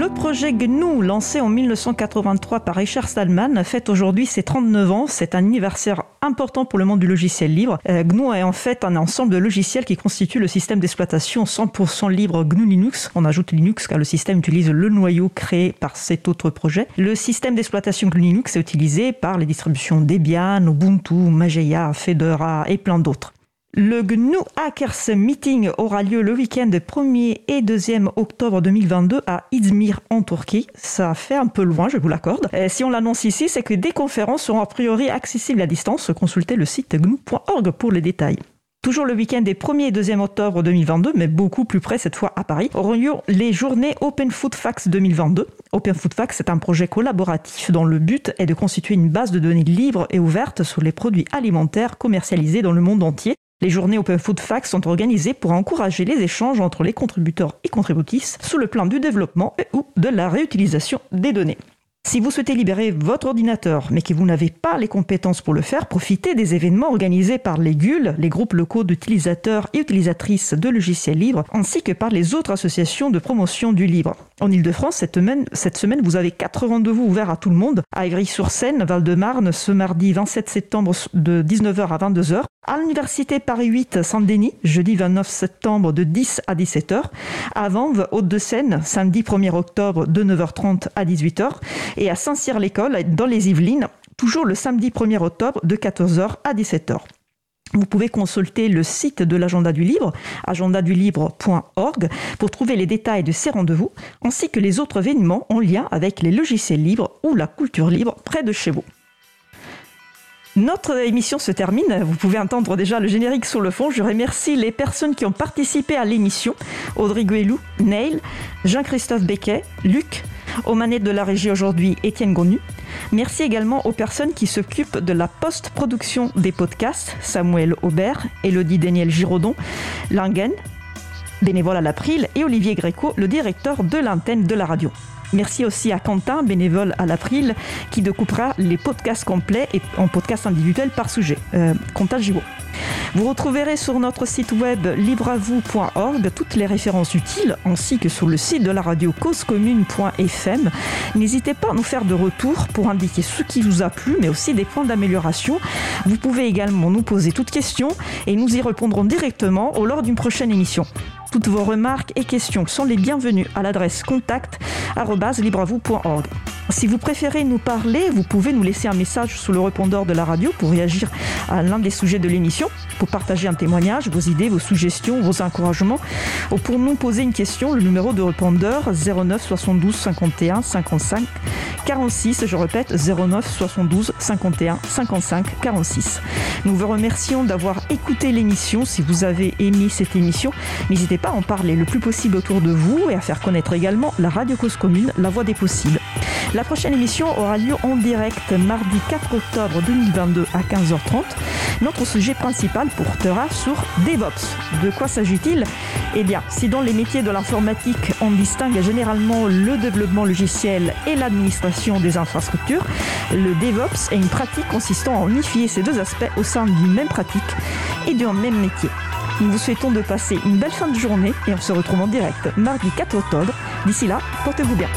Le projet GNU, lancé en 1983 par Richard Stallman, fête aujourd'hui ses 39 ans. C'est un anniversaire important pour le monde du logiciel libre. Euh, GNU est en fait un ensemble de logiciels qui constitue le système d'exploitation 100% libre GNU Linux. On ajoute Linux car le système utilise le noyau créé par cet autre projet. Le système d'exploitation GNU Linux est utilisé par les distributions Debian, Ubuntu, Mageia, Fedora et plein d'autres. Le GNU Hackers Meeting aura lieu le week-end 1er et 2e octobre 2022 à Izmir en Turquie. Ça fait un peu loin, je vous l'accorde. Si on l'annonce ici, c'est que des conférences seront a priori accessibles à distance. Consultez le site gnu.org pour les détails. Toujours le week-end des 1er et 2e octobre 2022, mais beaucoup plus près cette fois à Paris, auront lieu les journées Open Food Facts 2022. Open Food Facts est un projet collaboratif dont le but est de constituer une base de données libre et ouverte sur les produits alimentaires commercialisés dans le monde entier les journées Open Food Facts sont organisées pour encourager les échanges entre les contributeurs et contributrices sous le plan du développement ou de la réutilisation des données. Si vous souhaitez libérer votre ordinateur, mais que vous n'avez pas les compétences pour le faire, profitez des événements organisés par les GUL, les groupes locaux d'utilisateurs et utilisatrices de logiciels libres, ainsi que par les autres associations de promotion du libre. En Ile-de-France, cette semaine, cette semaine, vous avez quatre rendez-vous ouverts à tout le monde, à Ivry-sur-Seine, Val-de-Marne, ce mardi 27 septembre de 19h à 22h, à l'Université Paris 8 Saint-Denis, jeudi 29 septembre de 10 à 17h, à Vanves, Haute-de-Seine, samedi 1er octobre de 9h30 à 18h, et à Saint-Cyr-l'École, dans les Yvelines, toujours le samedi 1er octobre de 14h à 17h. Vous pouvez consulter le site de l'agenda du livre, agendadulibre.org, pour trouver les détails de ces rendez-vous, ainsi que les autres événements en lien avec les logiciels libres ou la culture libre près de chez vous. Notre émission se termine. Vous pouvez entendre déjà le générique sur le fond. Je remercie les personnes qui ont participé à l'émission. Audrey Guélou, Neil, Jean-Christophe Becquet, Luc, aux manettes de la régie aujourd'hui, Étienne Gonu. Merci également aux personnes qui s'occupent de la post-production des podcasts, Samuel Aubert, Elodie Daniel Giraudon, Langen, bénévole à l'April, et Olivier Gréco, le directeur de l'antenne de la radio. Merci aussi à Quentin, bénévole à l'April, qui découpera les podcasts complets et en podcasts individuels par sujet. Euh, Quentin Giraud. Vous retrouverez sur notre site web libreavou.org toutes les références utiles ainsi que sur le site de la radio causecommune.fm. N'hésitez pas à nous faire de retour pour indiquer ce qui vous a plu mais aussi des points d'amélioration. Vous pouvez également nous poser toutes questions et nous y répondrons directement au lors d'une prochaine émission. Toutes vos remarques et questions sont les bienvenues à l'adresse Si vous préférez nous parler, vous pouvez nous laisser un message sous le répondeur de la radio pour réagir à l'un des sujets de l'émission, pour partager un témoignage, vos idées, vos suggestions, vos encouragements, ou pour nous poser une question, le numéro de répondeur 09 72 51 55 46, je répète 09 72 51 55 46. Nous vous remercions d'avoir écouté l'émission. Si vous avez aimé cette émission, n'hésitez pas à en parler le plus possible autour de vous et à faire connaître également la Radio Cause Commune, la voix des possibles. La prochaine émission aura lieu en direct mardi 4 octobre 2022 à 15h30. Notre sujet principal portera sur DevOps. De quoi s'agit-il? Eh bien, si dans les métiers de l'informatique, on distingue généralement le développement logiciel et l'administration des infrastructures, le DevOps est une pratique consistant à unifier ces deux aspects au sein d'une même pratique et d'un même métier. Nous vous souhaitons de passer une belle fin de journée et on se retrouve en direct mardi 4 octobre. D'ici là, portez-vous bien.